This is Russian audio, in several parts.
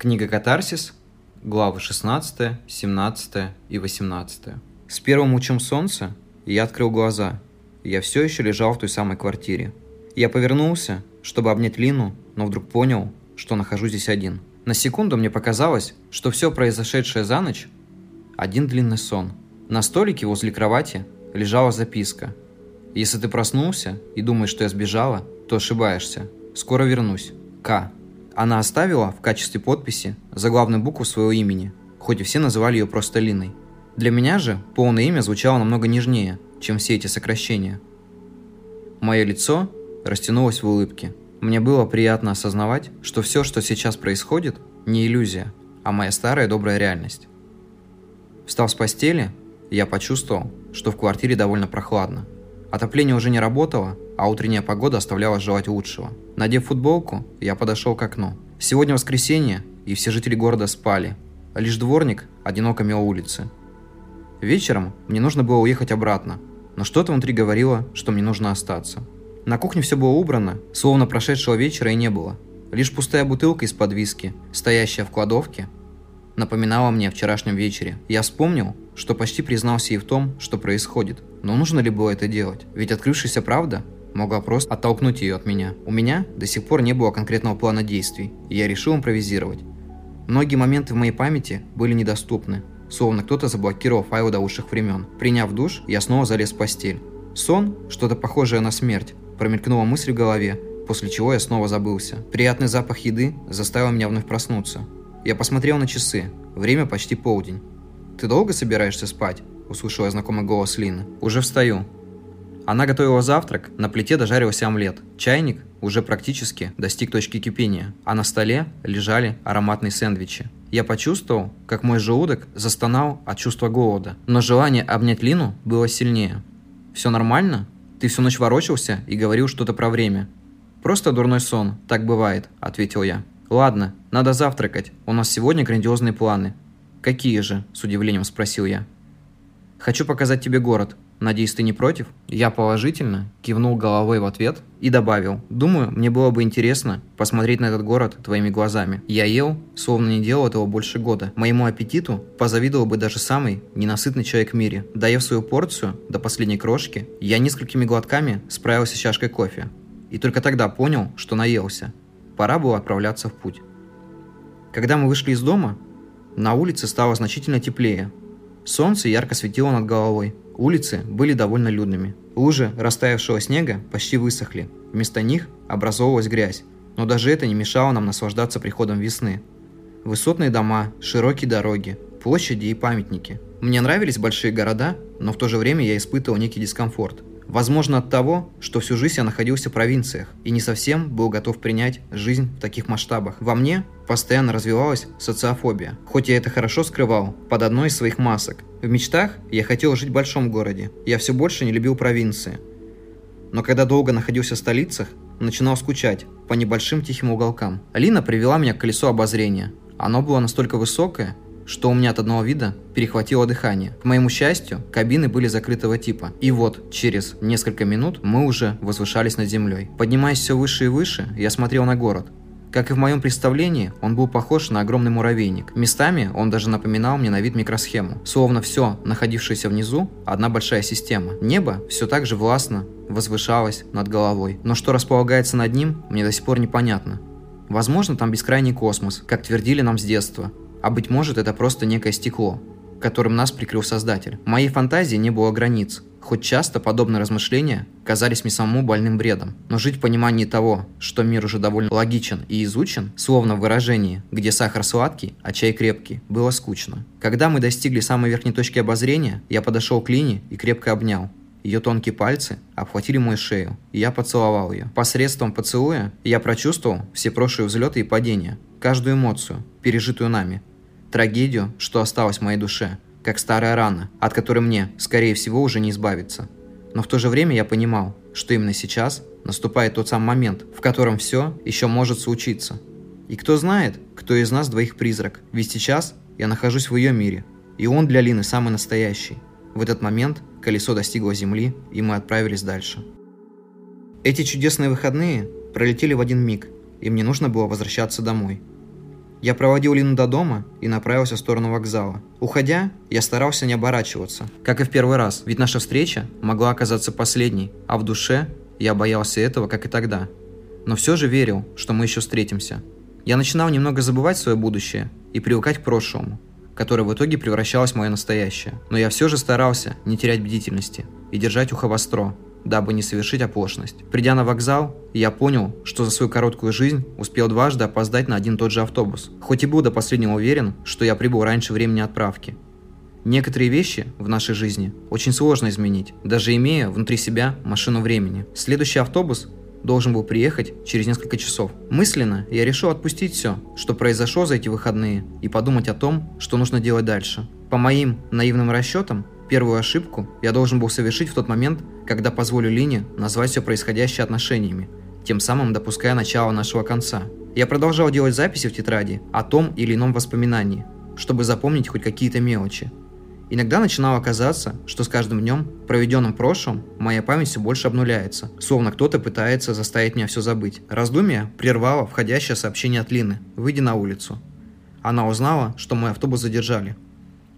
Книга «Катарсис», главы 16, 17 и 18. С первым лучом солнца я открыл глаза. Я все еще лежал в той самой квартире. Я повернулся, чтобы обнять Лину, но вдруг понял, что нахожусь здесь один. На секунду мне показалось, что все произошедшее за ночь – один длинный сон. На столике возле кровати лежала записка. Если ты проснулся и думаешь, что я сбежала, то ошибаешься. Скоро вернусь. К. Она оставила в качестве подписи заглавную букву своего имени, хоть и все называли ее просто Линой. Для меня же полное имя звучало намного нежнее, чем все эти сокращения. Мое лицо растянулось в улыбке. Мне было приятно осознавать, что все, что сейчас происходит, не иллюзия, а моя старая добрая реальность. Встав с постели, я почувствовал, что в квартире довольно прохладно. Отопление уже не работало, а утренняя погода оставляла желать лучшего. Надев футболку, я подошел к окну. Сегодня воскресенье, и все жители города спали. Лишь дворник одиноко мел улицы. Вечером мне нужно было уехать обратно, но что-то внутри говорило, что мне нужно остаться. На кухне все было убрано, словно прошедшего вечера и не было. Лишь пустая бутылка из-под виски, стоящая в кладовке, напоминала мне о вчерашнем вечере. Я вспомнил, что почти признался ей в том, что происходит. Но нужно ли было это делать? Ведь открывшаяся правда могла просто оттолкнуть ее от меня. У меня до сих пор не было конкретного плана действий, и я решил импровизировать. Многие моменты в моей памяти были недоступны, словно кто-то заблокировал файлы до лучших времен. Приняв душ, я снова залез в постель. Сон, что-то похожее на смерть, промелькнула мысль в голове, после чего я снова забылся. Приятный запах еды заставил меня вновь проснуться. Я посмотрел на часы. Время почти полдень. «Ты долго собираешься спать?» – услышал я знакомый голос Лины. «Уже встаю», она готовила завтрак, на плите дожарился омлет. Чайник уже практически достиг точки кипения, а на столе лежали ароматные сэндвичи. Я почувствовал, как мой желудок застонал от чувства голода, но желание обнять Лину было сильнее. «Все нормально? Ты всю ночь ворочался и говорил что-то про время». «Просто дурной сон, так бывает», – ответил я. «Ладно, надо завтракать, у нас сегодня грандиозные планы». «Какие же?» – с удивлением спросил я. «Хочу показать тебе город. Надеюсь, ты не против?» Я положительно кивнул головой в ответ и добавил. «Думаю, мне было бы интересно посмотреть на этот город твоими глазами. Я ел, словно не делал этого больше года. Моему аппетиту позавидовал бы даже самый ненасытный человек в мире. Доев свою порцию до последней крошки, я несколькими глотками справился с чашкой кофе. И только тогда понял, что наелся. Пора было отправляться в путь. Когда мы вышли из дома, на улице стало значительно теплее. Солнце ярко светило над головой. Улицы были довольно людными. Лужи растаявшего снега почти высохли. Вместо них образовывалась грязь. Но даже это не мешало нам наслаждаться приходом весны. Высотные дома, широкие дороги, площади и памятники. Мне нравились большие города, но в то же время я испытывал некий дискомфорт – Возможно от того, что всю жизнь я находился в провинциях и не совсем был готов принять жизнь в таких масштабах. Во мне постоянно развивалась социофобия. Хоть я это хорошо скрывал под одной из своих масок. В мечтах я хотел жить в большом городе. Я все больше не любил провинции. Но когда долго находился в столицах, начинал скучать по небольшим тихим уголкам. Алина привела меня к колесу обозрения. Оно было настолько высокое, что у меня от одного вида перехватило дыхание. К моему счастью, кабины были закрытого типа. И вот, через несколько минут мы уже возвышались над землей. Поднимаясь все выше и выше, я смотрел на город. Как и в моем представлении, он был похож на огромный муравейник. Местами он даже напоминал мне на вид микросхему. Словно все, находившееся внизу, одна большая система. Небо все так же властно возвышалось над головой. Но что располагается над ним, мне до сих пор непонятно. Возможно, там бескрайний космос, как твердили нам с детства. А быть может, это просто некое стекло, которым нас прикрыл Создатель. В моей фантазии не было границ, хоть часто подобные размышления казались мне самому больным бредом. Но жить в понимании того, что мир уже довольно логичен и изучен, словно в выражении, где сахар сладкий, а чай крепкий, было скучно. Когда мы достигли самой верхней точки обозрения, я подошел к Лине и крепко обнял. Ее тонкие пальцы обхватили мою шею, и я поцеловал ее. Посредством поцелуя я прочувствовал все прошлые взлеты и падения, каждую эмоцию, пережитую нами, трагедию, что осталось в моей душе, как старая рана, от которой мне, скорее всего, уже не избавиться. Но в то же время я понимал, что именно сейчас наступает тот самый момент, в котором все еще может случиться. И кто знает, кто из нас двоих призрак, ведь сейчас я нахожусь в ее мире, и он для Лины самый настоящий. В этот момент колесо достигло земли, и мы отправились дальше. Эти чудесные выходные пролетели в один миг, и мне нужно было возвращаться домой – Я проводил Лину до дома и направился в сторону вокзала. Уходя, я старался не оборачиваться. Как и в первый раз, ведь наша встреча могла оказаться последней, а в душе я боялся этого, как и тогда. Но все же верил, что мы еще встретимся. Я начинал немного забывать свое будущее и привыкать к прошлому, которое в итоге превращалось в мое настоящее. Но я все же старался не терять бдительности и держать ухо востро, дабы не совершить оплошность. Придя на вокзал, я понял, что за свою короткую жизнь успел дважды опоздать на один и тот же автобус, хоть и был до последнего уверен, что я прибыл раньше времени отправки. Некоторые вещи в нашей жизни очень сложно изменить, даже имея внутри себя машину времени. Следующий автобус должен был приехать через несколько часов. Мысленно я решил отпустить все, что произошло за эти выходные, и подумать о том, что нужно делать дальше. По моим наивным расчетам, первую ошибку я должен был совершить в тот момент, когда позволю Лине назвать все происходящее отношениями, тем самым допуская начало нашего конца. Я продолжал делать записи в тетради о том или ином воспоминании, чтобы запомнить хоть какие-то мелочи, Иногда начинало казаться, что с каждым днем, проведенным в прошлом, моя память все больше обнуляется, словно кто-то пытается заставить меня все забыть. Раздумье прервало входящее сообщение от Лины, выйдя на улицу. Она узнала, что мой автобус задержали.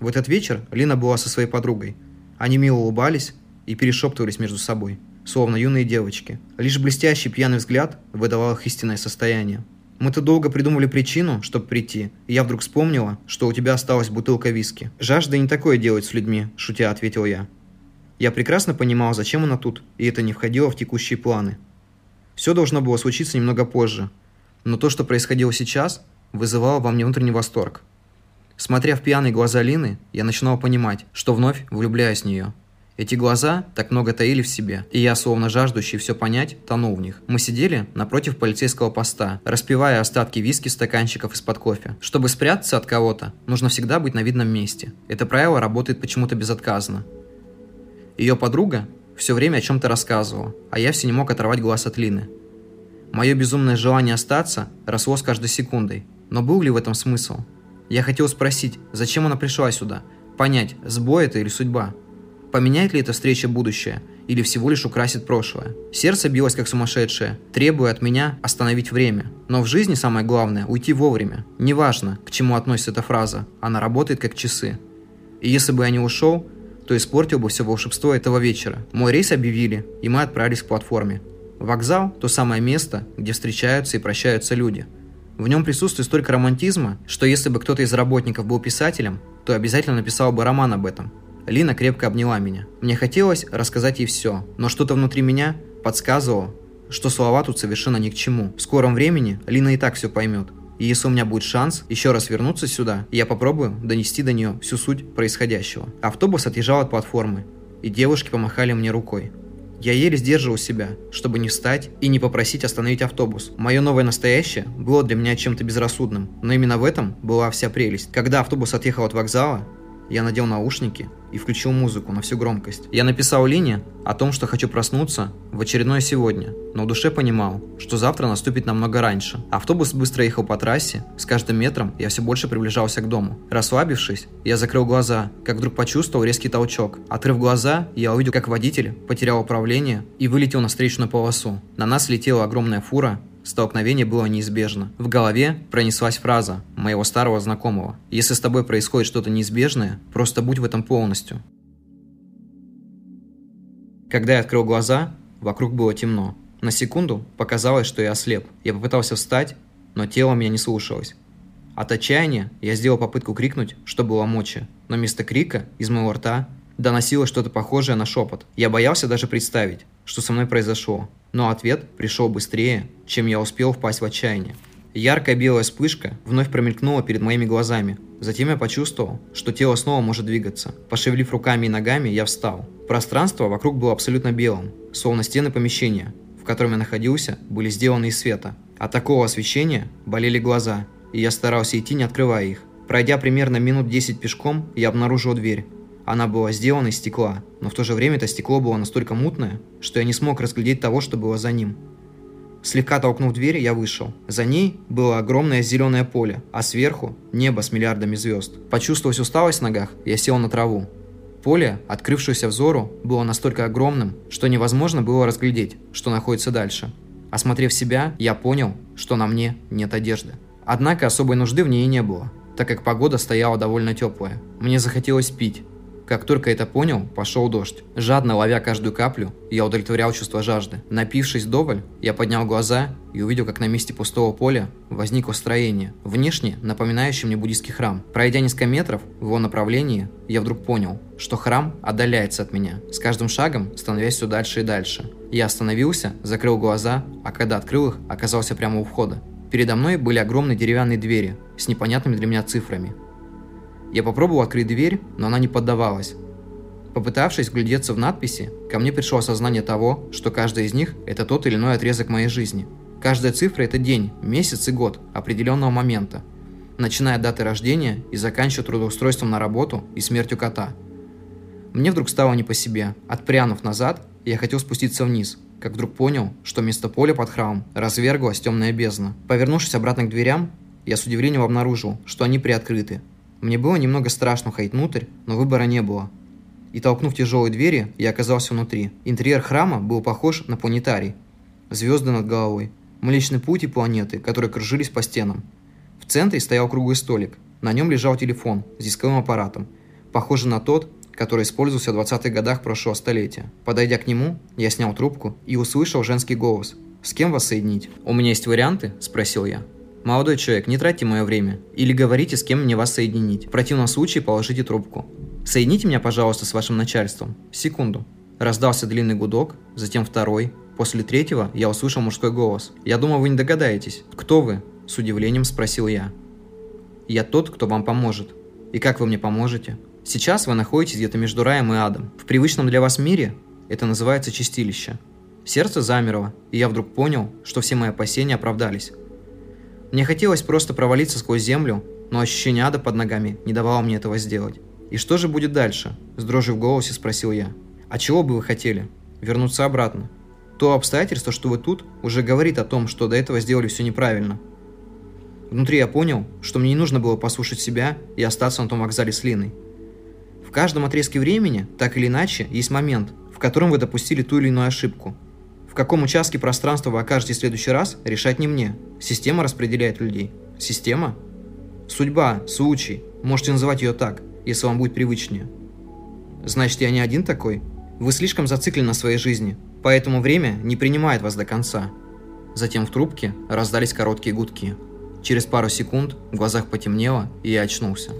В этот вечер Лина была со своей подругой. Они мило улыбались и перешептывались между собой, словно юные девочки. Лишь блестящий пьяный взгляд выдавал их истинное состояние. Мы-то долго придумывали причину, чтобы прийти, и я вдруг вспомнила, что у тебя осталась бутылка виски. Жажда не такое делать с людьми, шутя ответил я. Я прекрасно понимал, зачем она тут, и это не входило в текущие планы. Все должно было случиться немного позже, но то, что происходило сейчас, вызывало во мне внутренний восторг. Смотря в пьяные глаза Лины, я начинал понимать, что вновь влюбляюсь в нее – эти глаза так много таили в себе, и я, словно жаждущий все понять, тонул в них. Мы сидели напротив полицейского поста, распивая остатки виски стаканчиков из-под кофе. Чтобы спрятаться от кого-то, нужно всегда быть на видном месте. Это правило работает почему-то безотказно. Ее подруга все время о чем-то рассказывала, а я все не мог оторвать глаз от Лины. Мое безумное желание остаться росло с каждой секундой. Но был ли в этом смысл? Я хотел спросить, зачем она пришла сюда? Понять, сбой это или судьба? Поменяет ли эта встреча будущее или всего лишь украсит прошлое? Сердце билось как сумасшедшее, требуя от меня остановить время. Но в жизни самое главное – уйти вовремя. Неважно, к чему относится эта фраза, она работает как часы. И если бы я не ушел, то испортил бы все волшебство этого вечера. Мой рейс объявили, и мы отправились к платформе. Вокзал – то самое место, где встречаются и прощаются люди. В нем присутствует столько романтизма, что если бы кто-то из работников был писателем, то обязательно написал бы роман об этом – Лина крепко обняла меня. Мне хотелось рассказать ей все, но что-то внутри меня подсказывало, что слова тут совершенно ни к чему. В скором времени Лина и так все поймет. И если у меня будет шанс еще раз вернуться сюда, я попробую донести до нее всю суть происходящего. Автобус отъезжал от платформы, и девушки помахали мне рукой. Я еле сдерживал себя, чтобы не встать и не попросить остановить автобус. Мое новое настоящее было для меня чем-то безрассудным, но именно в этом была вся прелесть. Когда автобус отъехал от вокзала, я надел наушники и включил музыку на всю громкость. Я написал Лине о том, что хочу проснуться в очередное сегодня, но в душе понимал, что завтра наступит намного раньше. Автобус быстро ехал по трассе, с каждым метром я все больше приближался к дому. Расслабившись, я закрыл глаза, как вдруг почувствовал резкий толчок. Открыв глаза, я увидел, как водитель потерял управление и вылетел на встречную полосу. На нас летела огромная фура, Столкновение было неизбежно. В голове пронеслась фраза моего старого знакомого. «Если с тобой происходит что-то неизбежное, просто будь в этом полностью». Когда я открыл глаза, вокруг было темно. На секунду показалось, что я ослеп. Я попытался встать, но тело меня не слушалось. От отчаяния я сделал попытку крикнуть, что было мочи, но вместо крика из моего рта доносилось что-то похожее на шепот. Я боялся даже представить, что со мной произошло, но ответ пришел быстрее, чем я успел впасть в отчаяние. Яркая белая вспышка вновь промелькнула перед моими глазами. Затем я почувствовал, что тело снова может двигаться. Пошевелив руками и ногами, я встал. Пространство вокруг было абсолютно белым, словно стены помещения, в котором я находился, были сделаны из света. От такого освещения болели глаза, и я старался идти, не открывая их. Пройдя примерно минут 10 пешком, я обнаружил дверь, она была сделана из стекла, но в то же время это стекло было настолько мутное, что я не смог разглядеть того, что было за ним. Слегка толкнув дверь, я вышел. За ней было огромное зеленое поле, а сверху – небо с миллиардами звезд. Почувствовав усталость в ногах, я сел на траву. Поле, открывшееся взору, было настолько огромным, что невозможно было разглядеть, что находится дальше. Осмотрев себя, я понял, что на мне нет одежды. Однако особой нужды в ней не было, так как погода стояла довольно теплая. Мне захотелось пить, как только это понял, пошел дождь. Жадно ловя каждую каплю, я удовлетворял чувство жажды. Напившись доволь, я поднял глаза и увидел, как на месте пустого поля возникло строение, внешне напоминающее мне буддийский храм. Пройдя несколько метров в его направлении, я вдруг понял, что храм отдаляется от меня, с каждым шагом становясь все дальше и дальше. Я остановился, закрыл глаза, а когда открыл их, оказался прямо у входа. Передо мной были огромные деревянные двери с непонятными для меня цифрами. Я попробовал открыть дверь, но она не поддавалась. Попытавшись глядеться в надписи, ко мне пришло осознание того, что каждая из них – это тот или иной отрезок моей жизни. Каждая цифра – это день, месяц и год определенного момента, начиная от даты рождения и заканчивая трудоустройством на работу и смертью кота. Мне вдруг стало не по себе. Отпрянув назад, я хотел спуститься вниз, как вдруг понял, что вместо поля под храмом разверглась темная бездна. Повернувшись обратно к дверям, я с удивлением обнаружил, что они приоткрыты, мне было немного страшно ходить внутрь, но выбора не было. И толкнув тяжелые двери, я оказался внутри. Интерьер храма был похож на планетарий. Звезды над головой, Млечный Путь и планеты, которые кружились по стенам. В центре стоял круглый столик. На нем лежал телефон с дисковым аппаратом, похожий на тот, который использовался в 20-х годах прошлого столетия. Подойдя к нему, я снял трубку и услышал женский голос. «С кем вас соединить?» «У меня есть варианты?» – спросил я. Молодой человек, не тратьте мое время. Или говорите, с кем мне вас соединить. В противном случае положите трубку. Соедините меня, пожалуйста, с вашим начальством. Секунду. Раздался длинный гудок, затем второй. После третьего я услышал мужской голос. Я думал, вы не догадаетесь. Кто вы? С удивлением спросил я. Я тот, кто вам поможет. И как вы мне поможете? Сейчас вы находитесь где-то между раем и адом. В привычном для вас мире это называется чистилище. Сердце замерло, и я вдруг понял, что все мои опасения оправдались. Мне хотелось просто провалиться сквозь землю, но ощущение ада под ногами не давало мне этого сделать. «И что же будет дальше?» – с дрожью в голосе спросил я. «А чего бы вы хотели? Вернуться обратно?» То обстоятельство, что вы тут, уже говорит о том, что до этого сделали все неправильно. Внутри я понял, что мне не нужно было послушать себя и остаться на том вокзале с Линой. В каждом отрезке времени, так или иначе, есть момент, в котором вы допустили ту или иную ошибку – в каком участке пространства вы окажетесь в следующий раз, решать не мне. Система распределяет людей. Система? Судьба, случай. Можете называть ее так, если вам будет привычнее. Значит, я не один такой? Вы слишком зациклены на своей жизни, поэтому время не принимает вас до конца. Затем в трубке раздались короткие гудки. Через пару секунд в глазах потемнело, и я очнулся.